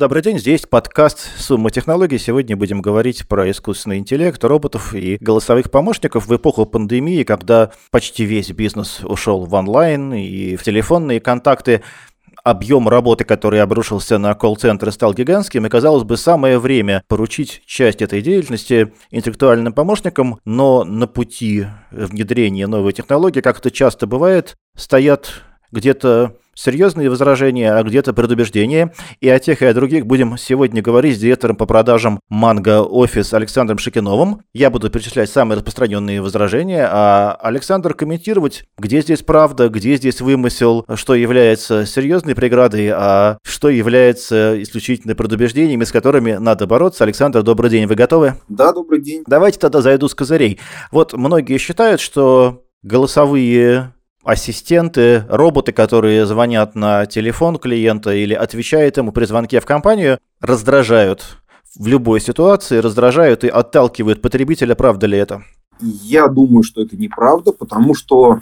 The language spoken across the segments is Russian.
Добрый день, здесь подкаст «Сумма технологий». Сегодня будем говорить про искусственный интеллект, роботов и голосовых помощников в эпоху пандемии, когда почти весь бизнес ушел в онлайн и в телефонные контакты объем работы, который обрушился на колл-центры, стал гигантским, и, казалось бы, самое время поручить часть этой деятельности интеллектуальным помощникам, но на пути внедрения новой технологии, как это часто бывает, стоят где-то серьезные возражения, а где-то предубеждения. И о тех, и о других будем сегодня говорить с директором по продажам Манго Офис Александром Шикиновым. Я буду перечислять самые распространенные возражения, а Александр комментировать, где здесь правда, где здесь вымысел, что является серьезной преградой, а что является исключительно предубеждениями, с которыми надо бороться. Александр, добрый день, вы готовы? Да, добрый день. Давайте тогда зайду с козырей. Вот многие считают, что голосовые ассистенты, роботы, которые звонят на телефон клиента или отвечают ему при звонке в компанию, раздражают в любой ситуации, раздражают и отталкивают потребителя. Правда ли это? Я думаю, что это неправда, потому что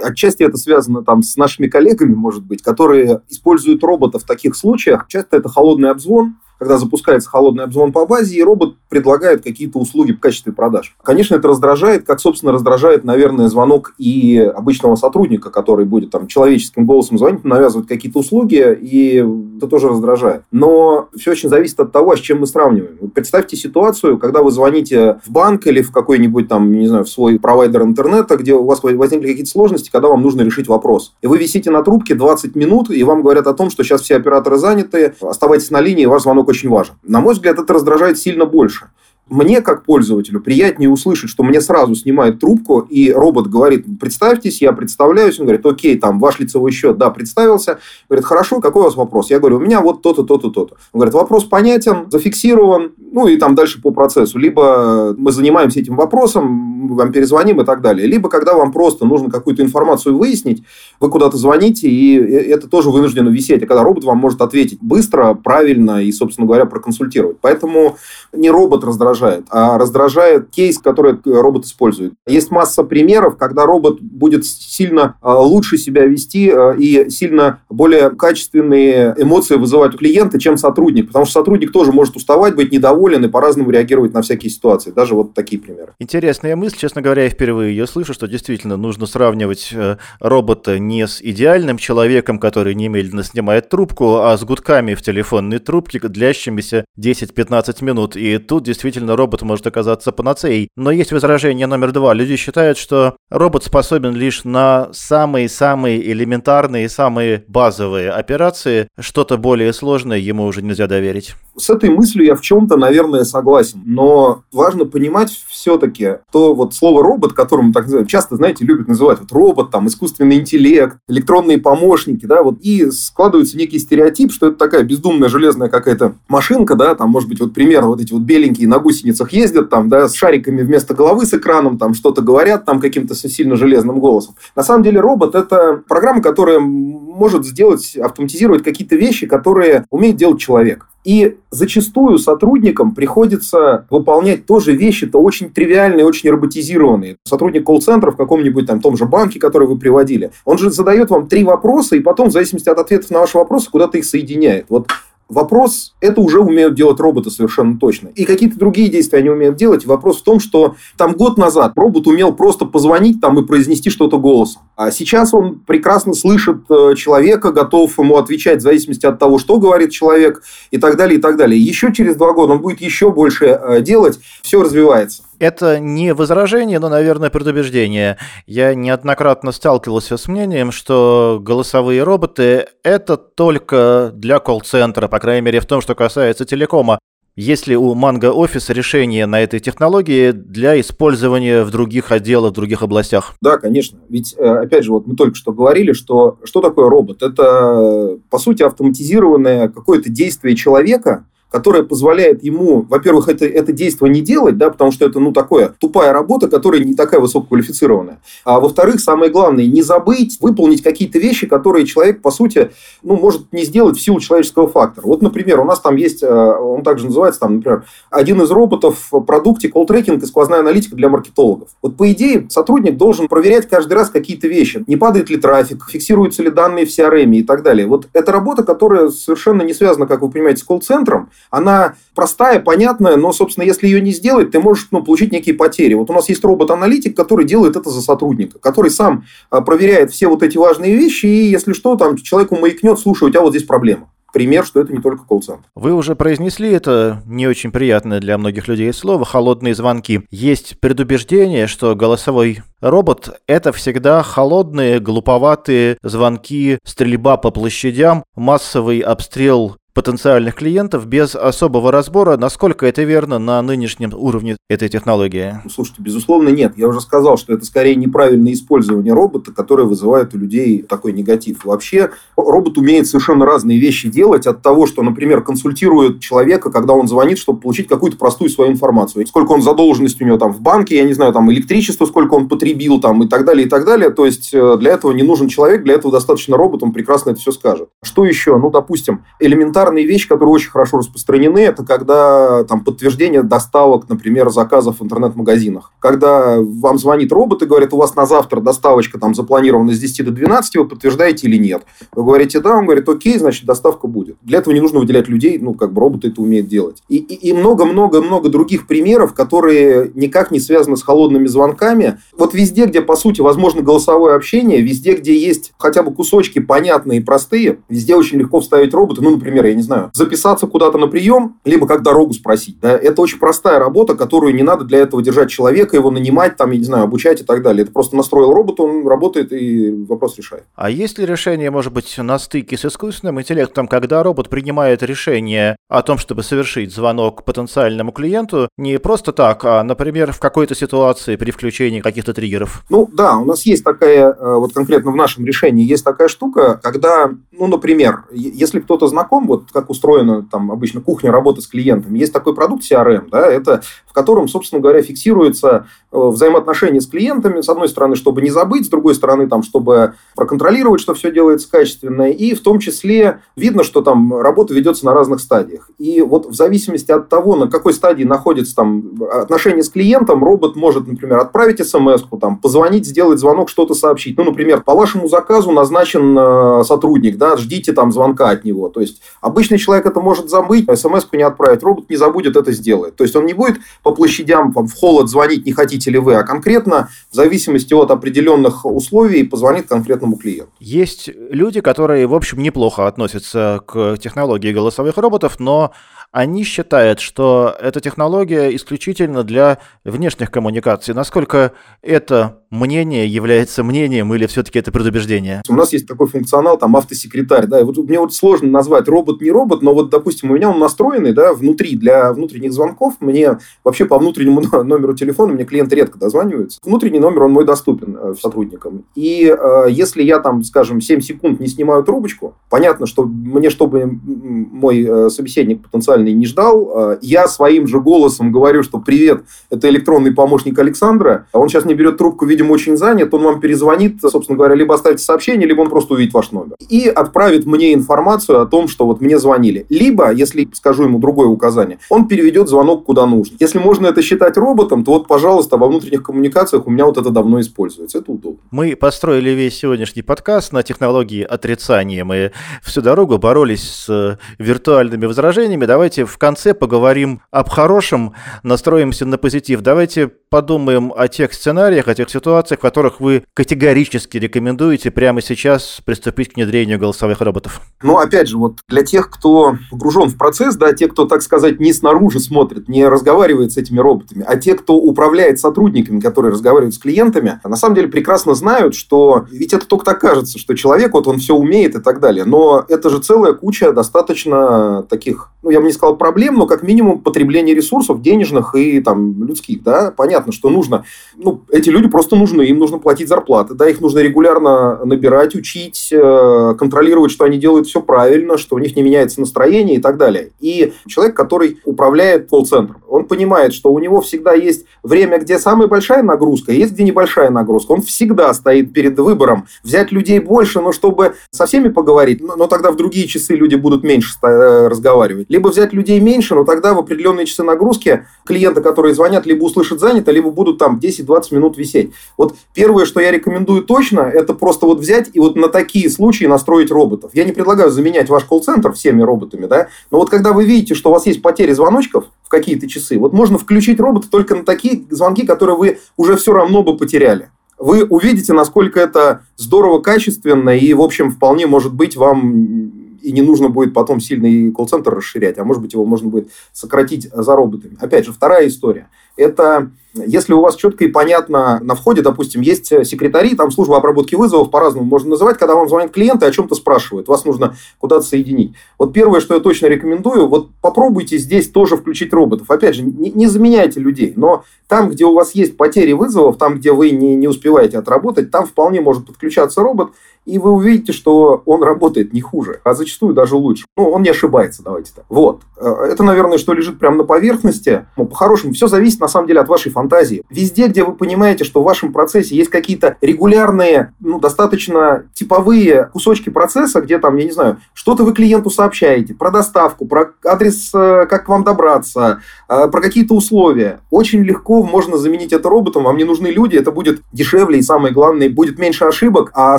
отчасти это связано там с нашими коллегами, может быть, которые используют робота в таких случаях. Часто это холодный обзвон, когда запускается холодный обзвон по базе, и робот предлагает какие-то услуги в качестве продаж. Конечно, это раздражает, как, собственно, раздражает, наверное, звонок и обычного сотрудника, который будет там человеческим голосом звонить, навязывать какие-то услуги, и это тоже раздражает. Но все очень зависит от того, с чем мы сравниваем. Представьте ситуацию, когда вы звоните в банк или в какой-нибудь там, не знаю, в свой провайдер интернета, где у вас возникли какие-то сложности, когда вам нужно решить вопрос. И вы висите на трубке 20 минут, и вам говорят о том, что сейчас все операторы заняты, оставайтесь на линии, ваш звонок очень важен. На мой взгляд, это раздражает сильно больше мне, как пользователю, приятнее услышать, что мне сразу снимает трубку, и робот говорит, представьтесь, я представляюсь. Он говорит, окей, там, ваш лицевой счет, да, представился. Говорит, хорошо, какой у вас вопрос? Я говорю, у меня вот то-то, то-то, то-то. Он говорит, вопрос понятен, зафиксирован, ну, и там дальше по процессу. Либо мы занимаемся этим вопросом, мы вам перезвоним и так далее. Либо, когда вам просто нужно какую-то информацию выяснить, вы куда-то звоните, и это тоже вынуждено висеть. А когда робот вам может ответить быстро, правильно и, собственно говоря, проконсультировать. Поэтому не робот раздражает раздражает, а раздражает кейс, который робот использует. Есть масса примеров, когда робот будет сильно а, лучше себя вести а, и сильно более качественные эмоции вызывать у клиента, чем сотрудник. Потому что сотрудник тоже может уставать, быть недоволен и по-разному реагировать на всякие ситуации. Даже вот такие примеры. Интересная мысль. Честно говоря, я впервые ее слышу, что действительно нужно сравнивать э, робота не с идеальным человеком, который немедленно снимает трубку, а с гудками в телефонной трубке, длящимися 10-15 минут. И тут действительно действительно робот может оказаться панацеей. Но есть возражение номер два. Люди считают, что робот способен лишь на самые-самые элементарные, самые базовые операции. Что-то более сложное ему уже нельзя доверить. С этой мыслью я в чем-то, наверное, согласен. Но важно понимать все-таки, то вот слово робот, которым так называют, часто, знаете, любят называть вот робот, там, искусственный интеллект, электронные помощники, да, вот, и складывается некий стереотип, что это такая бездумная железная какая-то машинка, да, там, может быть, вот пример, вот эти вот беленькие на гусеницах ездят, там, да, с шариками вместо головы, с экраном, там, что-то говорят, там, каким-то сильно железным голосом. На самом деле, робот – это программа, которая может сделать, автоматизировать какие-то вещи, которые умеет делать человек. И зачастую сотрудникам приходится выполнять тоже вещи-то очень тривиальные, очень роботизированные. Сотрудник колл-центра в каком-нибудь там том же банке, который вы приводили, он же задает вам три вопроса, и потом, в зависимости от ответов на ваши вопросы, куда-то их соединяет. Вот Вопрос, это уже умеют делать роботы совершенно точно. И какие-то другие действия они умеют делать. Вопрос в том, что там год назад робот умел просто позвонить там и произнести что-то голосом. А сейчас он прекрасно слышит э, человека, готов ему отвечать в зависимости от того, что говорит человек и так далее, и так далее. Еще через два года он будет еще больше э, делать. Все развивается. Это не возражение, но, наверное, предубеждение. Я неоднократно сталкивался с мнением, что голосовые роботы – это только для колл-центра, по крайней мере, в том, что касается телекома. Есть ли у Mango Office решение на этой технологии для использования в других отделах, в других областях? Да, конечно. Ведь, э, опять же, вот мы только что говорили, что что такое робот? Это, по сути, автоматизированное какое-то действие человека – которая позволяет ему, во-первых, это, это действие не делать, да, потому что это, ну, такое, тупая работа, которая не такая высококвалифицированная. А во-вторых, самое главное, не забыть выполнить какие-то вещи, которые человек, по сути, ну, может не сделать в силу человеческого фактора. Вот, например, у нас там есть, э, он также называется, там, например, один из роботов в продукте колл-трекинг и сквозная аналитика для маркетологов. Вот, по идее, сотрудник должен проверять каждый раз какие-то вещи. Не падает ли трафик, фиксируются ли данные в CRM и так далее. Вот это работа, которая совершенно не связана, как вы понимаете, с колл-центром. Она простая, понятная, но, собственно, если ее не сделать, ты можешь ну, получить некие потери. Вот у нас есть робот-аналитик, который делает это за сотрудника, который сам а, проверяет все вот эти важные вещи, и если что, там человеку маякнет, слушай, у тебя вот здесь проблема пример, что это не только колл-центр. Вы уже произнесли это не очень приятное для многих людей слово «холодные звонки». Есть предубеждение, что голосовой робот — это всегда холодные, глуповатые звонки, стрельба по площадям, массовый обстрел потенциальных клиентов без особого разбора, насколько это верно на нынешнем уровне этой технологии? Слушайте, безусловно, нет. Я уже сказал, что это скорее неправильное использование робота, которое вызывает у людей такой негатив. Вообще, робот умеет совершенно разные вещи делать от того, что, например, консультирует человека, когда он звонит, чтобы получить какую-то простую свою информацию. Сколько он задолженность у него там в банке, я не знаю, там электричество, сколько он потребил там и так далее, и так далее. То есть, э, для этого не нужен человек, для этого достаточно робот, он прекрасно это все скажет. Что еще? Ну, допустим, элементарно элементарные вещи, которые очень хорошо распространены, это когда там подтверждение доставок, например, заказов в интернет-магазинах. Когда вам звонит робот и говорит, у вас на завтра доставочка там запланирована с 10 до 12, вы подтверждаете или нет. Вы говорите да, он говорит, окей, значит, доставка будет. Для этого не нужно выделять людей, ну, как бы роботы это умеют делать. И много-много-много других примеров, которые никак не связаны с холодными звонками. Вот везде, где, по сути, возможно голосовое общение, везде, где есть хотя бы кусочки понятные и простые, везде очень легко вставить роботы. Ну, например, я не знаю, записаться куда-то на прием, либо как дорогу спросить. Да? Это очень простая работа, которую не надо для этого держать человека, его нанимать, там, я не знаю, обучать и так далее. Это просто настроил робот, он работает и вопрос решает. А есть ли решение, может быть, на стыке с искусственным интеллектом, когда робот принимает решение о том, чтобы совершить звонок потенциальному клиенту не просто так, а, например, в какой-то ситуации при включении каких-то триггеров? Ну да, у нас есть такая, э, вот конкретно в нашем решении есть такая штука, когда, ну, например, если кто-то знаком, вот как устроена там обычно кухня работы с клиентами. Есть такой продукт CRM, да, это в котором, собственно говоря, фиксируется э, взаимоотношения с клиентами, с одной стороны, чтобы не забыть, с другой стороны, там, чтобы проконтролировать, что все делается качественно, и в том числе видно, что там работа ведется на разных стадиях. И вот в зависимости от того, на какой стадии находится там отношения с клиентом, робот может, например, отправить смс там, позвонить, сделать звонок, что-то сообщить. Ну, например, по вашему заказу назначен э, сотрудник, да, ждите там звонка от него. То есть, обычный человек это может забыть, смс-ку не отправить, робот не забудет, это сделает. То есть, он не будет по площадям там, в холод звонить, не хотите ли вы, а конкретно в зависимости от определенных условий позвонит конкретному клиенту. Есть люди, которые, в общем, неплохо относятся к технологии голосовых роботов, но они считают, что эта технология исключительно для внешних коммуникаций. Насколько это мнение является мнением или все-таки это предубеждение? У нас есть такой функционал, там, автосекретарь, да, и вот мне вот сложно назвать робот не робот, но вот, допустим, у меня он настроенный, да, внутри, для внутренних звонков, мне вообще по внутреннему номеру телефона, мне клиент редко дозванивается, внутренний номер, он мой доступен э, сотрудникам, и э, если я там, скажем, 7 секунд не снимаю трубочку, понятно, что мне, чтобы мой э, собеседник потенциальный не ждал, э, я своим же голосом говорю, что привет, это электронный помощник Александра, он сейчас не берет трубку, видимо, видимо, очень занят, он вам перезвонит, собственно говоря, либо оставите сообщение, либо он просто увидит ваш номер. И отправит мне информацию о том, что вот мне звонили. Либо, если скажу ему другое указание, он переведет звонок куда нужно. Если можно это считать роботом, то вот, пожалуйста, во внутренних коммуникациях у меня вот это давно используется. Это удобно. Мы построили весь сегодняшний подкаст на технологии отрицания. Мы всю дорогу боролись с виртуальными возражениями. Давайте в конце поговорим об хорошем, настроимся на позитив. Давайте подумаем о тех сценариях, о тех ситуациях, ситуациях, в которых вы категорически рекомендуете прямо сейчас приступить к внедрению голосовых роботов? Ну, опять же, вот для тех, кто погружен в процесс, да, те, кто, так сказать, не снаружи смотрит, не разговаривает с этими роботами, а те, кто управляет сотрудниками, которые разговаривают с клиентами, на самом деле прекрасно знают, что ведь это только так кажется, что человек, вот он все умеет и так далее, но это же целая куча достаточно таких, ну, я бы не сказал проблем, но как минимум потребление ресурсов денежных и там людских, да, понятно, что нужно, ну, эти люди просто нужны, им нужно платить зарплаты, да, их нужно регулярно набирать, учить, э, контролировать, что они делают все правильно, что у них не меняется настроение и так далее. И человек, который управляет колл-центром, он понимает, что у него всегда есть время, где самая большая нагрузка, есть где небольшая нагрузка. Он всегда стоит перед выбором взять людей больше, но чтобы со всеми поговорить, но, но тогда в другие часы люди будут меньше э, разговаривать. Либо взять людей меньше, но тогда в определенные часы нагрузки клиенты, которые звонят, либо услышат занято, либо будут там 10-20 минут висеть. Вот первое, что я рекомендую точно, это просто вот взять и вот на такие случаи настроить роботов. Я не предлагаю заменять ваш колл-центр всеми роботами, да, но вот когда вы видите, что у вас есть потери звоночков в какие-то часы, вот можно включить робота только на такие звонки, которые вы уже все равно бы потеряли вы увидите, насколько это здорово, качественно, и, в общем, вполне может быть вам и не нужно будет потом сильно и колл-центр расширять, а может быть, его можно будет сократить за роботами. Опять же, вторая история. Это если у вас четко и понятно на входе, допустим, есть секретари, там служба обработки вызовов, по-разному можно называть, когда вам звонят клиенты, о чем-то спрашивают, вас нужно куда-то соединить. Вот первое, что я точно рекомендую, вот попробуйте здесь тоже включить роботов. Опять же, не, не заменяйте людей, но там, где у вас есть потери вызовов, там, где вы не, не успеваете отработать, там вполне может подключаться робот, и вы увидите, что он работает не хуже, а зачастую даже лучше. Ну, он не ошибается, давайте так. Вот. Э, это, наверное, что лежит прямо на поверхности. Ну, по-хорошему, все зависит, на самом деле, от вашей фантазии. Везде, где вы понимаете, что в вашем процессе есть какие-то регулярные, ну, достаточно типовые кусочки процесса, где там, я не знаю, что-то вы клиенту сообщаете про доставку, про адрес, э, как к вам добраться, э, про какие-то условия. Очень легко можно заменить это роботом, вам не нужны люди, это будет дешевле и, самое главное, будет меньше ошибок, а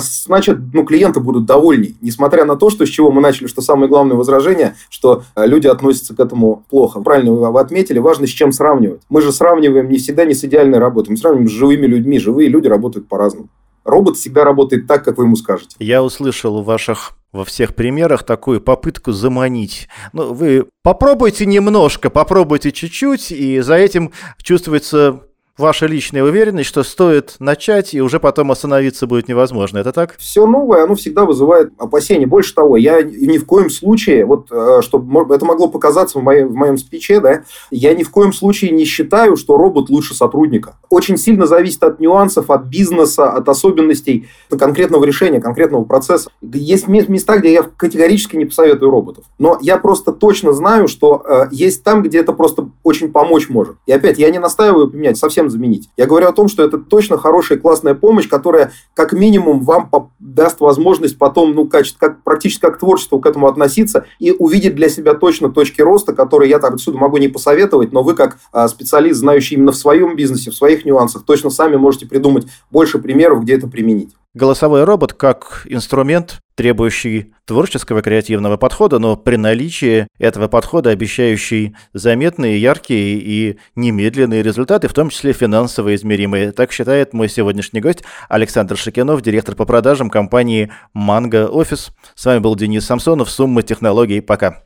значит, ну, клиенты будут довольны, несмотря на то, что с чего мы начали, что самое главное возражение, что э, люди относятся к этому плохо. Правильно вы отметили, важно с чем сравнивать. Мы же сравниваем не всегда не с идеальной работой, мы сравниваем с живыми людьми. Живые люди работают по-разному. Робот всегда работает так, как вы ему скажете. Я услышал у ваших во всех примерах такую попытку заманить. Ну, вы попробуйте немножко, попробуйте чуть-чуть, и за этим чувствуется ваша личная уверенность, что стоит начать, и уже потом остановиться будет невозможно. Это так? Все новое, оно всегда вызывает опасения. Больше того, я ни в коем случае, вот э, чтобы это могло показаться в моем, в моем спиче, да, я ни в коем случае не считаю, что робот лучше сотрудника. Очень сильно зависит от нюансов, от бизнеса, от особенностей конкретного решения, конкретного процесса. Есть места, где я категорически не посоветую роботов. Но я просто точно знаю, что э, есть там, где это просто очень помочь может. И опять, я не настаиваю поменять совсем совсем заменить. Я говорю о том, что это точно хорошая классная помощь, которая как минимум вам даст возможность потом, ну, качество, как, практически как творчество к этому относиться и увидеть для себя точно точки роста, которые я так отсюда могу не посоветовать, но вы как а, специалист, знающий именно в своем бизнесе, в своих нюансах, точно сами можете придумать больше примеров, где это применить. Голосовой робот как инструмент, требующий творческого креативного подхода, но при наличии этого подхода обещающий заметные, яркие и немедленные результаты, в том числе финансово измеримые. Так считает мой сегодняшний гость Александр Шакинов, директор по продажам компании «Манго Офис». С вами был Денис Самсонов. Сумма технологий. Пока.